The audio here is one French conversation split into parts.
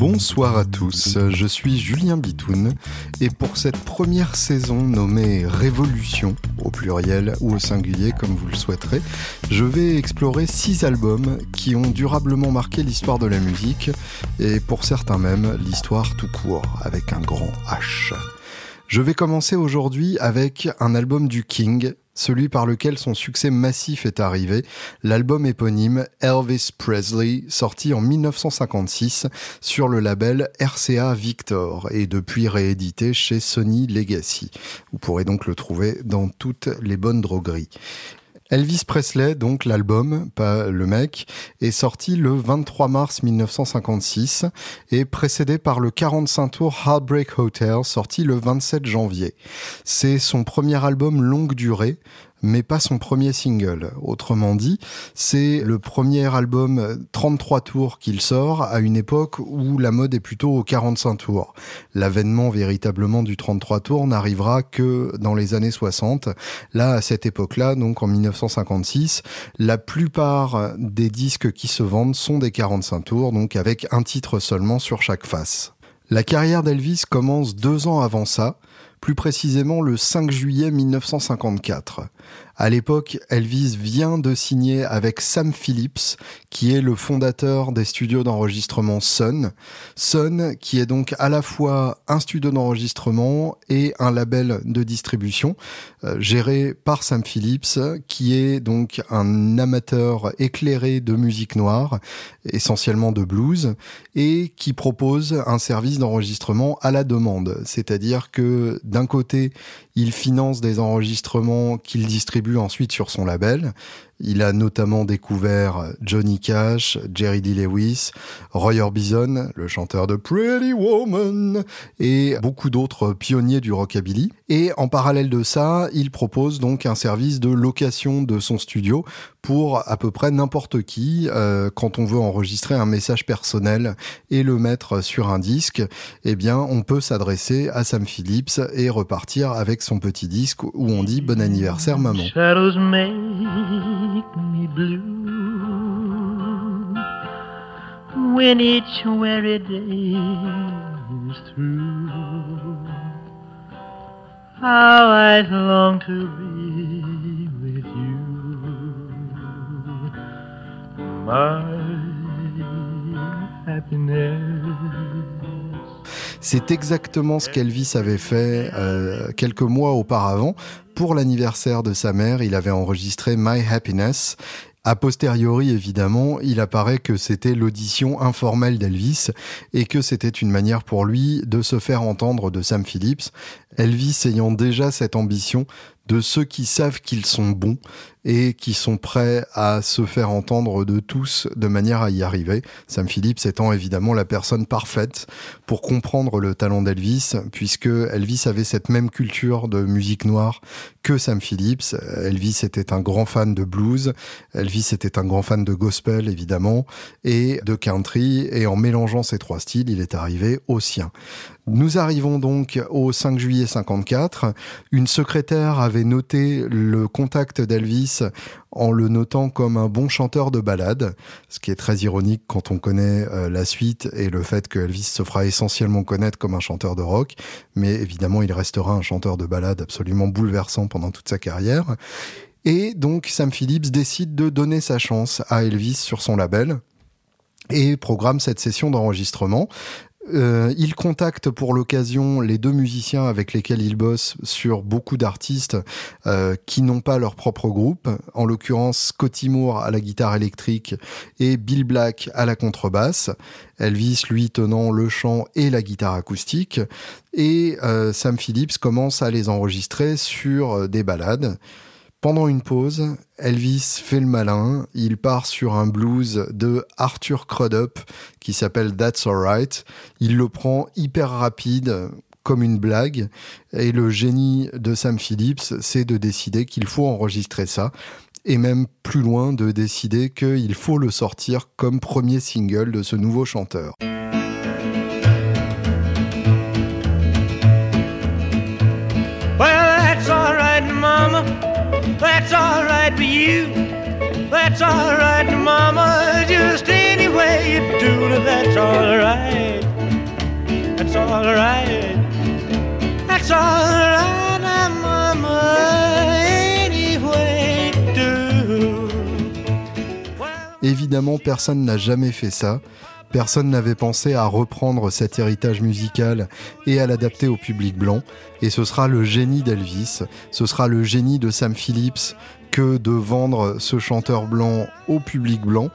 Bonsoir à tous, je suis Julien Bitoun et pour cette première saison nommée Révolution, au pluriel ou au singulier comme vous le souhaiterez, je vais explorer six albums qui ont durablement marqué l'histoire de la musique et pour certains même l'histoire tout court avec un grand H. Je vais commencer aujourd'hui avec un album du King, celui par lequel son succès massif est arrivé, l'album éponyme Elvis Presley, sorti en 1956 sur le label RCA Victor et depuis réédité chez Sony Legacy. Vous pourrez donc le trouver dans toutes les bonnes drogueries. Elvis Presley, donc l'album, pas le mec, est sorti le 23 mars 1956 et précédé par le 45 tours Heartbreak Hotel, sorti le 27 janvier. C'est son premier album longue durée, mais pas son premier single. Autrement dit, c'est le premier album 33 tours qu'il sort à une époque où la mode est plutôt aux 45 tours. L'avènement véritablement du 33 tours n'arrivera que dans les années 60. Là, à cette époque-là, donc en 1956, la plupart des disques qui se vendent sont des 45 tours, donc avec un titre seulement sur chaque face. La carrière d'Elvis commence deux ans avant ça, plus précisément le 5 juillet 1954. À l'époque, Elvis vient de signer avec Sam Phillips, qui est le fondateur des studios d'enregistrement Sun. Sun, qui est donc à la fois un studio d'enregistrement et un label de distribution, euh, géré par Sam Phillips, qui est donc un amateur éclairé de musique noire, essentiellement de blues, et qui propose un service d'enregistrement à la demande. C'est-à-dire que d'un côté, il finance des enregistrements qu'il distribue ensuite sur son label. Il a notamment découvert Johnny Cash, Jerry D. Lewis, Roy Orbison, le chanteur de Pretty Woman, et beaucoup d'autres pionniers du rockabilly. Et en parallèle de ça, il propose donc un service de location de son studio pour à peu près n'importe qui euh, quand on veut enregistrer un message personnel et le mettre sur un disque. Eh bien, on peut s'adresser à Sam Phillips et repartir avec son petit disque où on dit bon anniversaire maman. Make me blue when each weary day is through. How I long to be with you, my happiness. C'est exactement ce qu'Elvis avait fait euh, quelques mois auparavant pour l'anniversaire de sa mère, il avait enregistré My Happiness. A posteriori, évidemment, il apparaît que c'était l'audition informelle d'Elvis et que c'était une manière pour lui de se faire entendre de Sam Phillips. Elvis ayant déjà cette ambition de ceux qui savent qu'ils sont bons et qui sont prêts à se faire entendre de tous de manière à y arriver. Sam Phillips étant évidemment la personne parfaite pour comprendre le talent d'Elvis, puisque Elvis avait cette même culture de musique noire que Sam Phillips. Elvis était un grand fan de blues, Elvis était un grand fan de gospel évidemment, et de country, et en mélangeant ces trois styles, il est arrivé au sien. Nous arrivons donc au 5 juillet 54. Une secrétaire avait noté le contact d'Elvis en le notant comme un bon chanteur de ballade, ce qui est très ironique quand on connaît euh, la suite et le fait que Elvis se fera essentiellement connaître comme un chanteur de rock, mais évidemment il restera un chanteur de ballade absolument bouleversant pendant toute sa carrière. Et donc Sam Phillips décide de donner sa chance à Elvis sur son label et programme cette session d'enregistrement. Euh, il contacte pour l'occasion les deux musiciens avec lesquels il bosse sur beaucoup d'artistes euh, qui n'ont pas leur propre groupe, en l'occurrence Scotty Moore à la guitare électrique et Bill Black à la contrebasse. Elvis lui tenant le chant et la guitare acoustique. Et euh, Sam Phillips commence à les enregistrer sur des ballades. Pendant une pause, Elvis fait le malin, il part sur un blues de Arthur Crudup qui s'appelle That's Alright. Il le prend hyper rapide, comme une blague. Et le génie de Sam Phillips, c'est de décider qu'il faut enregistrer ça. Et même plus loin, de décider qu'il faut le sortir comme premier single de ce nouveau chanteur. Évidemment, personne n'a jamais fait ça. Personne n'avait pensé à reprendre cet héritage musical et à l'adapter au public blanc, et ce sera le génie d'Elvis, ce sera le génie de Sam Phillips que de vendre ce chanteur blanc au public blanc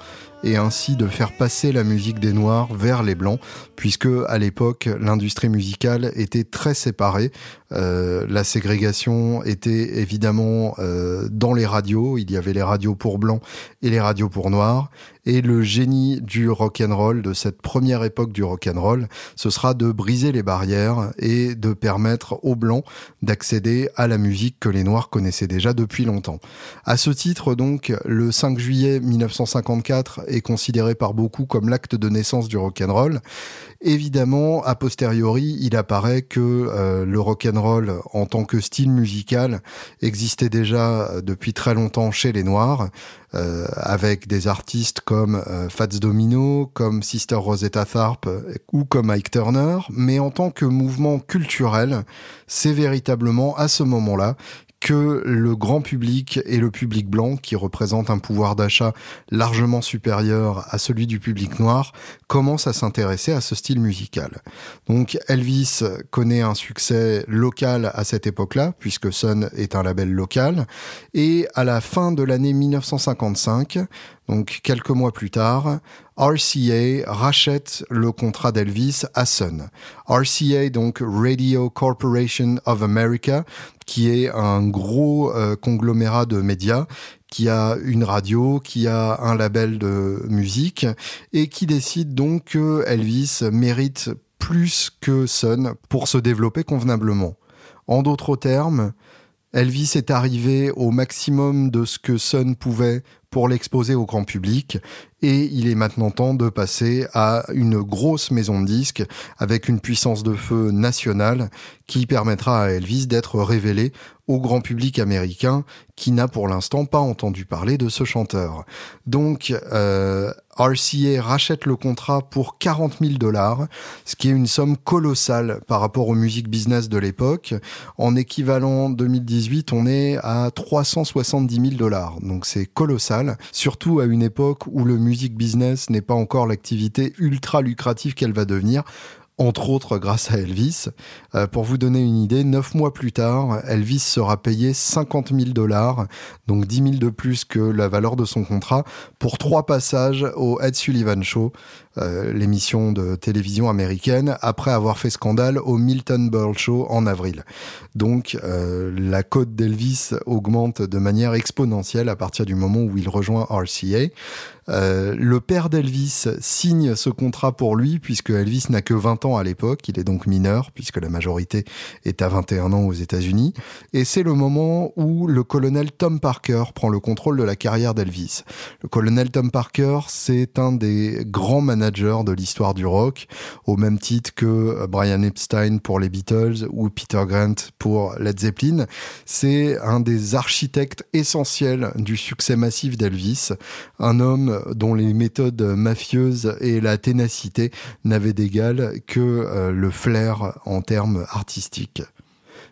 et ainsi de faire passer la musique des Noirs vers les Blancs, puisque à l'époque l'industrie musicale était très séparée. Euh, la ségrégation était évidemment euh, dans les radios. Il y avait les radios pour blancs et les radios pour noirs. Et le génie du rock and roll, de cette première époque du rock and roll, ce sera de briser les barrières et de permettre aux blancs d'accéder à la musique que les noirs connaissaient déjà depuis longtemps. À ce titre, donc, le 5 juillet 1954 considéré par beaucoup comme l'acte de naissance du rock and roll. Évidemment, a posteriori, il apparaît que euh, le rock and roll en tant que style musical existait déjà depuis très longtemps chez les Noirs. Euh, avec des artistes comme euh, Fats Domino, comme Sister Rosetta Tharpe ou comme Ike Turner, mais en tant que mouvement culturel, c'est véritablement à ce moment-là que le grand public et le public blanc, qui représente un pouvoir d'achat largement supérieur à celui du public noir, commencent à s'intéresser à ce style musical. Donc Elvis connaît un succès local à cette époque-là, puisque Sun est un label local, et à la fin de l'année 1955, donc quelques mois plus tard, RCA rachète le contrat d'Elvis à Sun. RCA, donc Radio Corporation of America, qui est un gros euh, conglomérat de médias qui a une radio, qui a un label de musique et qui décide donc que Elvis mérite plus que Sun pour se développer convenablement. En d'autres termes, Elvis est arrivé au maximum de ce que Sun pouvait pour l'exposer au grand public et il est maintenant temps de passer à une grosse maison de disques avec une puissance de feu nationale qui permettra à Elvis d'être révélé au grand public américain qui n'a pour l'instant pas entendu parler de ce chanteur. Donc euh, RCA rachète le contrat pour 40 000 dollars, ce qui est une somme colossale par rapport au music business de l'époque. En équivalent 2018, on est à 370 000 dollars, donc c'est colossal, surtout à une époque où le music business n'est pas encore l'activité ultra lucrative qu'elle va devenir entre autres grâce à Elvis. Euh, pour vous donner une idée, neuf mois plus tard, Elvis sera payé 50 000 dollars, donc 10 000 de plus que la valeur de son contrat, pour trois passages au Ed Sullivan Show, euh, l'émission de télévision américaine, après avoir fait scandale au Milton Berle Show en avril. Donc euh, la cote d'Elvis augmente de manière exponentielle à partir du moment où il rejoint RCA. Euh, le père d'Elvis signe ce contrat pour lui puisque Elvis n'a que 20 ans à l'époque, il est donc mineur puisque la majorité est à 21 ans aux États-Unis et c'est le moment où le colonel Tom Parker prend le contrôle de la carrière d'Elvis. Le colonel Tom Parker, c'est un des grands managers de l'histoire du rock au même titre que Brian Epstein pour les Beatles ou Peter Grant pour Led Zeppelin. C'est un des architectes essentiels du succès massif d'Elvis, un homme dont les méthodes mafieuses et la ténacité n'avaient d'égal que euh, le flair en termes artistiques.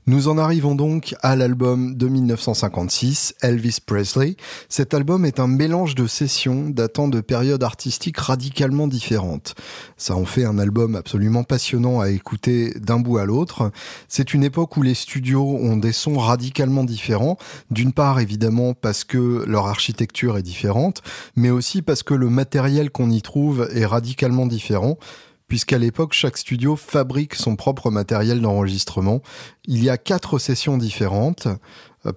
Nous en arrivons donc à l'album de 1956, Elvis Presley. Cet album est un mélange de sessions datant de périodes artistiques radicalement différentes. Ça en fait un album absolument passionnant à écouter d'un bout à l'autre. C'est une époque où les studios ont des sons radicalement différents. D'une part, évidemment, parce que leur architecture est différente, mais aussi parce que le matériel qu'on y trouve est radicalement différent puisqu'à l'époque, chaque studio fabrique son propre matériel d'enregistrement. Il y a quatre sessions différentes.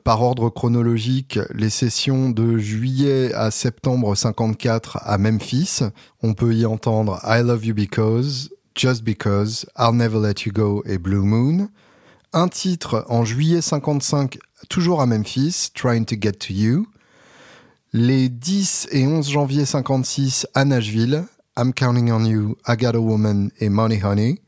par ordre chronologique les sessions de juillet à septembre 54 à Memphis. On peut y entendre I Love You Because, Just Because, I'll Never Let You Go et Blue Moon. Un titre en juillet 55 toujours à Memphis, Trying to Get to You. Les 10 et 11 janvier 56 à Nashville, I'm Counting on You, I Got a Woman et Money Honey.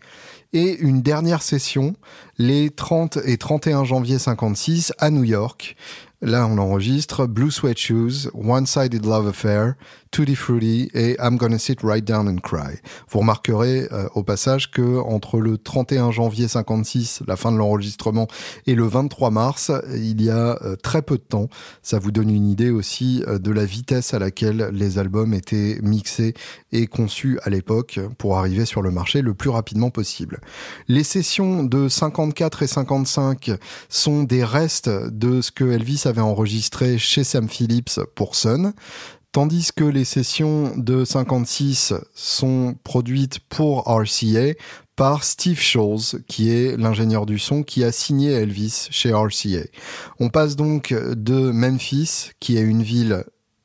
Et une dernière session les 30 et 31 janvier 56 à New York. Là, on enregistre Blue Sweat Shoes, One Sided Love Affair, Tutti Fruity et I'm Gonna Sit Right Down and Cry. Vous remarquerez euh, au passage que entre le 31 janvier 56, la fin de l'enregistrement, et le 23 mars, il y a euh, très peu de temps. Ça vous donne une idée aussi euh, de la vitesse à laquelle les albums étaient mixés et conçus à l'époque pour arriver sur le marché le plus rapidement possible. Les sessions de 54 et 55 sont des restes de ce que Elvis avait enregistré chez Sam Phillips pour Sun. Tandis que les sessions de 56 sont produites pour RCA par Steve Sholes, qui est l'ingénieur du son qui a signé Elvis chez RCA. On passe donc de Memphis, qui est une ville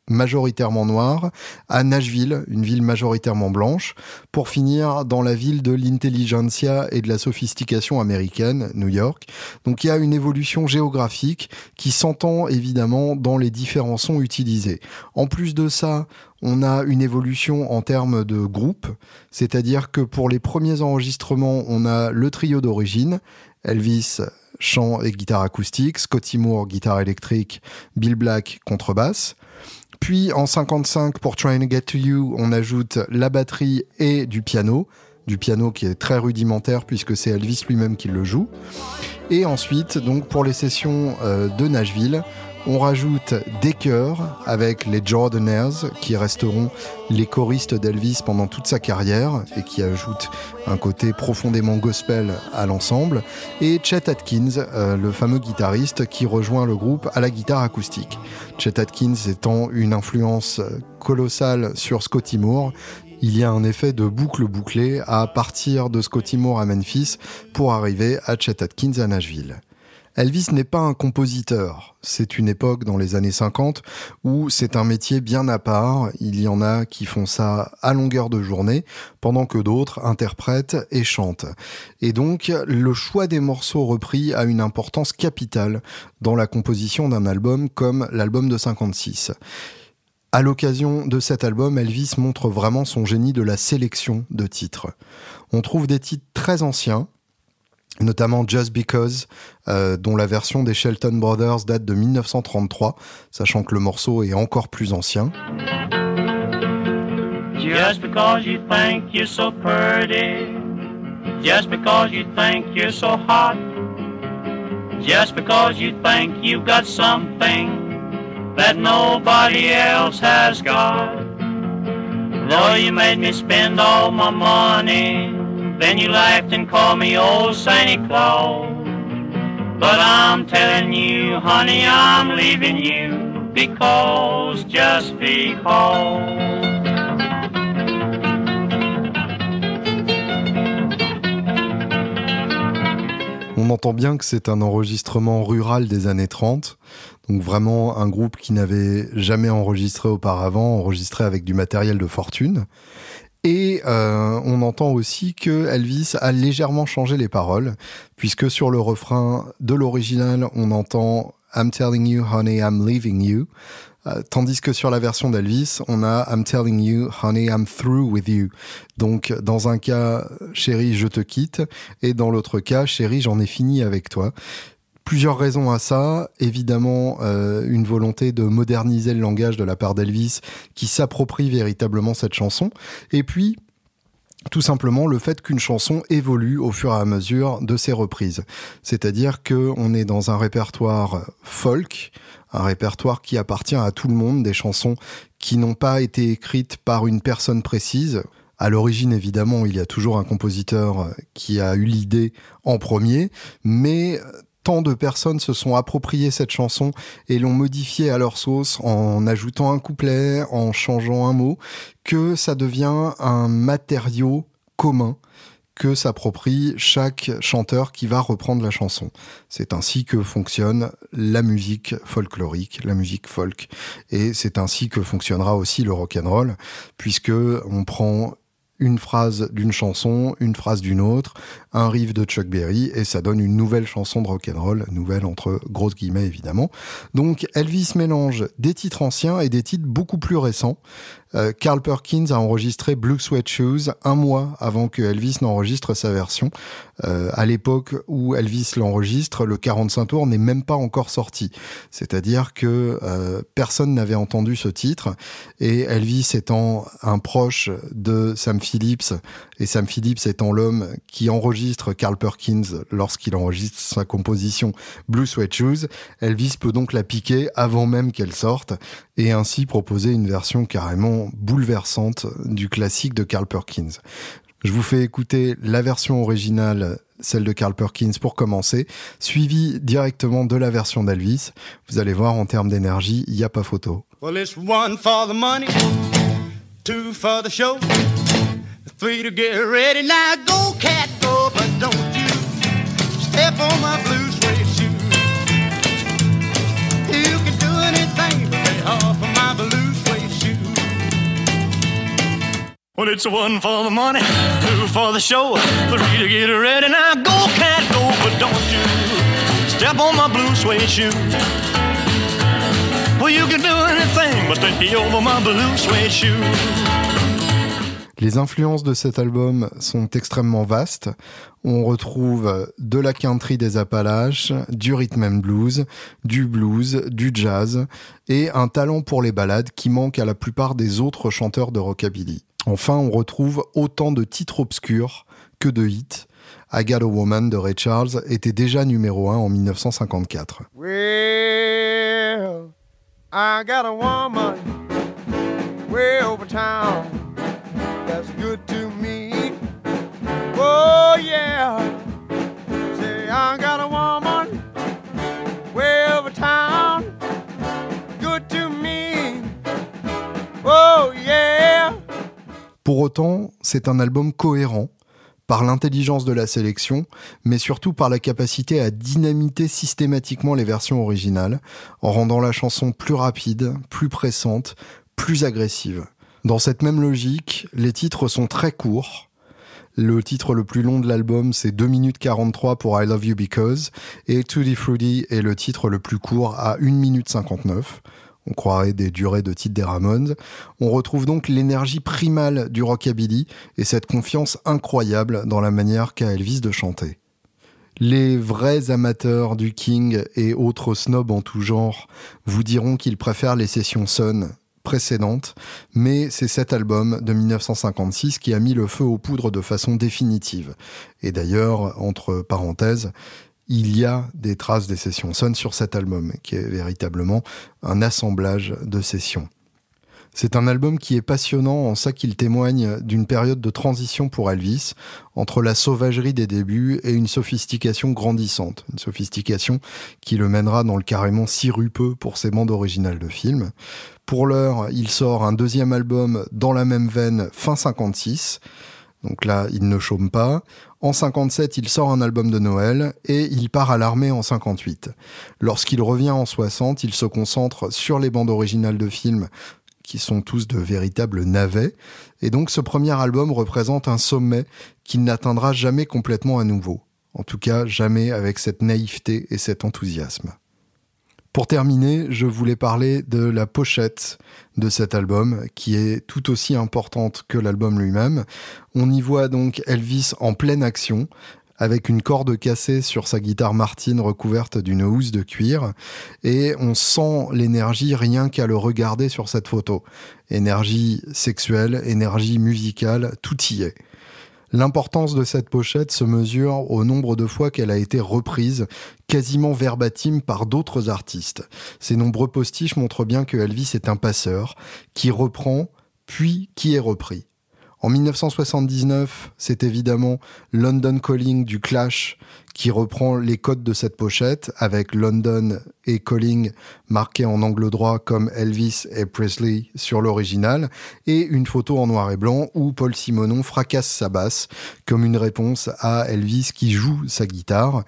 majoritairement noire, à Nashville, une ville majoritairement blanche, pour finir dans la ville de l'intelligentsia et de la sophistication américaine, New York. Donc il y a une évolution géographique qui s'entend évidemment dans les différents sons utilisés. En plus de ça, on a une évolution en termes de groupe, c'est-à-dire que pour les premiers enregistrements, on a le trio d'origine, Elvis, chant et guitare acoustique, Scotty Moore, guitare électrique, Bill Black, contrebasse. Puis en 55, pour Trying to Get to You, on ajoute la batterie et du piano. Du piano qui est très rudimentaire puisque c'est Elvis lui-même qui le joue. Et ensuite, donc pour les sessions euh, de Nashville, on rajoute des chœurs avec les Jordaners qui resteront les choristes d'Elvis pendant toute sa carrière et qui ajoutent un côté profondément gospel à l'ensemble. Et Chet Atkins, euh, le fameux guitariste qui rejoint le groupe à la guitare acoustique. Chet Atkins étant une influence colossale sur Scotty Moore, il y a un effet de boucle bouclée à partir de Scotty Moore à Memphis pour arriver à Chet Atkins à Nashville. Elvis n'est pas un compositeur. C'est une époque dans les années 50 où c'est un métier bien à part. Il y en a qui font ça à longueur de journée, pendant que d'autres interprètent et chantent. Et donc, le choix des morceaux repris a une importance capitale dans la composition d'un album comme l'album de 56. À l'occasion de cet album, Elvis montre vraiment son génie de la sélection de titres. On trouve des titres très anciens, notamment Just Because, euh, dont la version des Shelton Brothers date de 1933, sachant que le morceau est encore plus ancien. Just because you think you're so pretty, just because you think you're so hot, just because you think you've got something that nobody else has got. Though you made me spend all my money Then you laughed and called me old Santa Claus. But I'm telling you, honey, I'm leaving you because, just because. On entend bien que c'est un enregistrement rural des années 30, donc vraiment un groupe qui n'avait jamais enregistré auparavant, enregistré avec du matériel de fortune. Et euh, on entend aussi que Elvis a légèrement changé les paroles, puisque sur le refrain de l'original, on entend I'm telling you, honey, I'm leaving you. Euh, tandis que sur la version d'Elvis, on a I'm telling you, honey, I'm through with you. Donc, dans un cas, chérie, je te quitte, et dans l'autre cas, chérie, j'en ai fini avec toi. Plusieurs raisons à ça. Évidemment, euh, une volonté de moderniser le langage de la part d'Elvis qui s'approprie véritablement cette chanson. Et puis, tout simplement le fait qu'une chanson évolue au fur et à mesure de ses reprises. C'est-à-dire qu'on est dans un répertoire folk, un répertoire qui appartient à tout le monde, des chansons qui n'ont pas été écrites par une personne précise. À l'origine, évidemment, il y a toujours un compositeur qui a eu l'idée en premier, mais tant de personnes se sont appropriées cette chanson et l'ont modifiée à leur sauce en ajoutant un couplet, en changeant un mot, que ça devient un matériau commun que s'approprie chaque chanteur qui va reprendre la chanson. C'est ainsi que fonctionne la musique folklorique, la musique folk. Et c'est ainsi que fonctionnera aussi le rock and roll, puisque on prend une phrase d'une chanson, une phrase d'une autre, un riff de Chuck Berry et ça donne une nouvelle chanson de rock and roll, nouvelle entre grosses guillemets évidemment. Donc Elvis mélange des titres anciens et des titres beaucoup plus récents. Euh, Carl Perkins a enregistré Blue Sweat Shoes un mois avant que Elvis n'enregistre sa version. Euh, à l'époque où Elvis l'enregistre, le 45 tours n'est même pas encore sorti. C'est-à-dire que euh, personne n'avait entendu ce titre et Elvis étant un proche de Sam Phillips et Sam Phillips étant l'homme qui enregistre Carl Perkins lorsqu'il enregistre sa composition Blue Sweat Shoes, Elvis peut donc la piquer avant même qu'elle sorte et ainsi proposer une version carrément bouleversante du classique de Carl Perkins. Je vous fais écouter la version originale, celle de Carl Perkins pour commencer, suivie directement de la version d'Elvis. Vous allez voir en termes d'énergie, il n'y a pas photo. Well, it's one for the money, two for the show, three to get ready. Now go cat go, but don't you step on my blue suede shoe. You can do anything but lay off of my blue suede shoe. Well, it's one for the money, two for the show, three to get ready. Now go cat go, but don't you step on my blue suede shoe. Well, you can do anything but stay over my blue suede shoe. Les influences de cet album sont extrêmement vastes. On retrouve de la country des Appalaches, du rhythm and blues, du blues, du jazz et un talent pour les ballades qui manque à la plupart des autres chanteurs de rockabilly. Enfin, on retrouve autant de titres obscurs que de hits. I Got a Woman de Ray Charles était déjà numéro 1 en 1954. Well, got a woman. Pour autant, c'est un album cohérent par l'intelligence de la sélection, mais surtout par la capacité à dynamiter systématiquement les versions originales, en rendant la chanson plus rapide, plus pressante, plus agressive. Dans cette même logique, les titres sont très courts. Le titre le plus long de l'album, c'est 2 minutes 43 pour I Love You Because, et Tutti Fruity est le titre le plus court à 1 minute 59. On croirait des durées de titres des Ramones. On retrouve donc l'énergie primale du rockabilly et cette confiance incroyable dans la manière qu'a Elvis de chanter. Les vrais amateurs du King et autres snobs en tout genre vous diront qu'ils préfèrent les sessions Sun précédente, mais c'est cet album de 1956 qui a mis le feu aux poudres de façon définitive. Et d'ailleurs, entre parenthèses, il y a des traces des sessions Sun sur cet album, qui est véritablement un assemblage de sessions. C'est un album qui est passionnant en ça qu'il témoigne d'une période de transition pour Elvis, entre la sauvagerie des débuts et une sophistication grandissante. Une sophistication qui le mènera dans le carrément sirupeux pour ses bandes originales de films. Pour l'heure, il sort un deuxième album dans la même veine fin 56. Donc là, il ne chôme pas. En 57, il sort un album de Noël et il part à l'armée en 58. Lorsqu'il revient en 60, il se concentre sur les bandes originales de films qui sont tous de véritables navets. Et donc ce premier album représente un sommet qu'il n'atteindra jamais complètement à nouveau. En tout cas, jamais avec cette naïveté et cet enthousiasme. Pour terminer, je voulais parler de la pochette de cet album, qui est tout aussi importante que l'album lui-même. On y voit donc Elvis en pleine action, avec une corde cassée sur sa guitare Martin recouverte d'une housse de cuir, et on sent l'énergie rien qu'à le regarder sur cette photo. Énergie sexuelle, énergie musicale, tout y est. L'importance de cette pochette se mesure au nombre de fois qu'elle a été reprise, quasiment verbatim par d'autres artistes. Ces nombreux postiches montrent bien que Elvis est un passeur, qui reprend, puis qui est repris. En 1979, c'est évidemment London Calling du Clash qui reprend les codes de cette pochette avec London et Calling marqués en angle droit comme Elvis et Presley sur l'original et une photo en noir et blanc où Paul Simonon fracasse sa basse comme une réponse à Elvis qui joue sa guitare.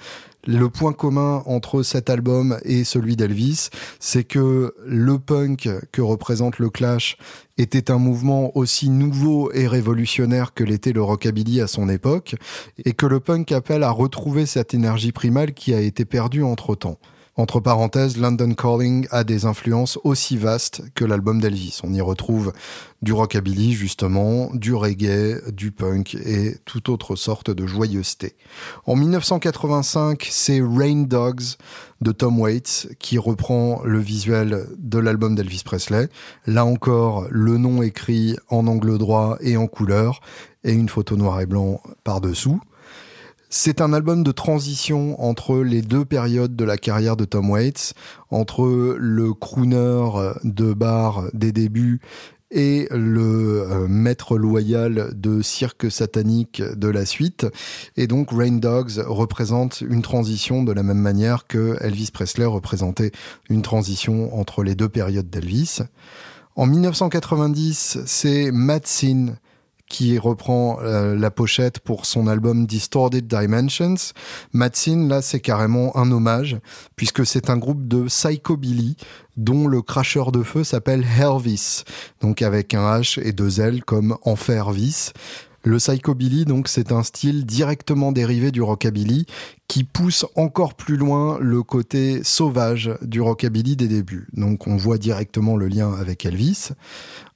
Le point commun entre cet album et celui d'Elvis, c'est que le punk que représente le Clash était un mouvement aussi nouveau et révolutionnaire que l'était le rockabilly à son époque, et que le punk appelle à retrouver cette énergie primale qui a été perdue entre-temps. Entre parenthèses, London Calling a des influences aussi vastes que l'album d'Elvis. On y retrouve du rockabilly justement, du reggae, du punk et toute autre sorte de joyeuseté. En 1985, c'est Rain Dogs de Tom Waits qui reprend le visuel de l'album d'Elvis Presley. Là encore, le nom écrit en angle droit et en couleur et une photo noir et blanc par-dessous. C'est un album de transition entre les deux périodes de la carrière de Tom Waits, entre le crooner de bar des débuts et le euh, maître loyal de cirque satanique de la suite. Et donc Rain Dogs représente une transition de la même manière que Elvis Presley représentait une transition entre les deux périodes d'Elvis. En 1990, c'est Matt qui reprend euh, la pochette pour son album Distorted Dimensions. Matsin, là, c'est carrément un hommage, puisque c'est un groupe de psychobilly dont le cracheur de feu s'appelle Helvis, donc avec un H et deux L comme Enfervis. Le psychobilly, donc, c'est un style directement dérivé du rockabilly qui pousse encore plus loin le côté sauvage du rockabilly des débuts. Donc, on voit directement le lien avec Elvis.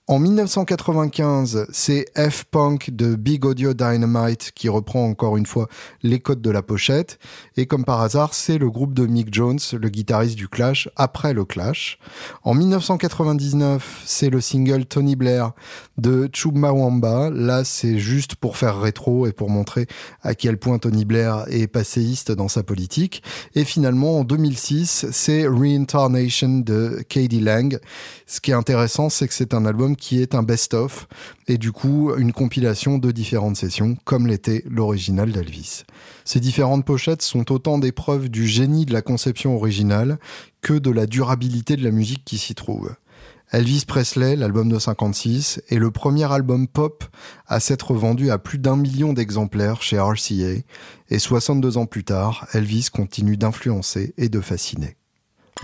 En 1995, c'est F-Punk de Big Audio Dynamite qui reprend encore une fois les codes de la pochette. Et comme par hasard, c'est le groupe de Mick Jones, le guitariste du Clash, après le Clash. En 1999, c'est le single Tony Blair de Chubmawamba. Là, c'est juste pour faire rétro et pour montrer à quel point Tony Blair est passéiste dans sa politique. Et finalement, en 2006, c'est Reincarnation de Katie Lang. Ce qui est intéressant, c'est que c'est un album qui est un best-of et du coup une compilation de différentes sessions comme l'était l'original d'Elvis. Ces différentes pochettes sont autant des preuves du génie de la conception originale que de la durabilité de la musique qui s'y trouve. Elvis Presley, l'album de 56, est le premier album pop à s'être vendu à plus d'un million d'exemplaires chez RCA, et 62 ans plus tard, Elvis continue d'influencer et de fasciner.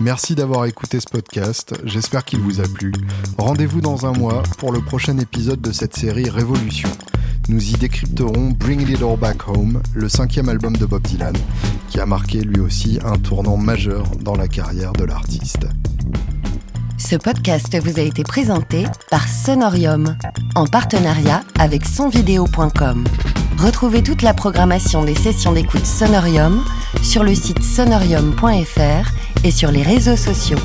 Merci d'avoir écouté ce podcast, j'espère qu'il vous a plu. Rendez-vous dans un mois pour le prochain épisode de cette série Révolution. Nous y décrypterons Bring It All Back Home, le cinquième album de Bob Dylan, qui a marqué lui aussi un tournant majeur dans la carrière de l'artiste. Ce podcast vous a été présenté par Sonorium, en partenariat avec sonvideo.com. Retrouvez toute la programmation des sessions d'écoute Sonorium sur le site sonorium.fr et sur les réseaux sociaux.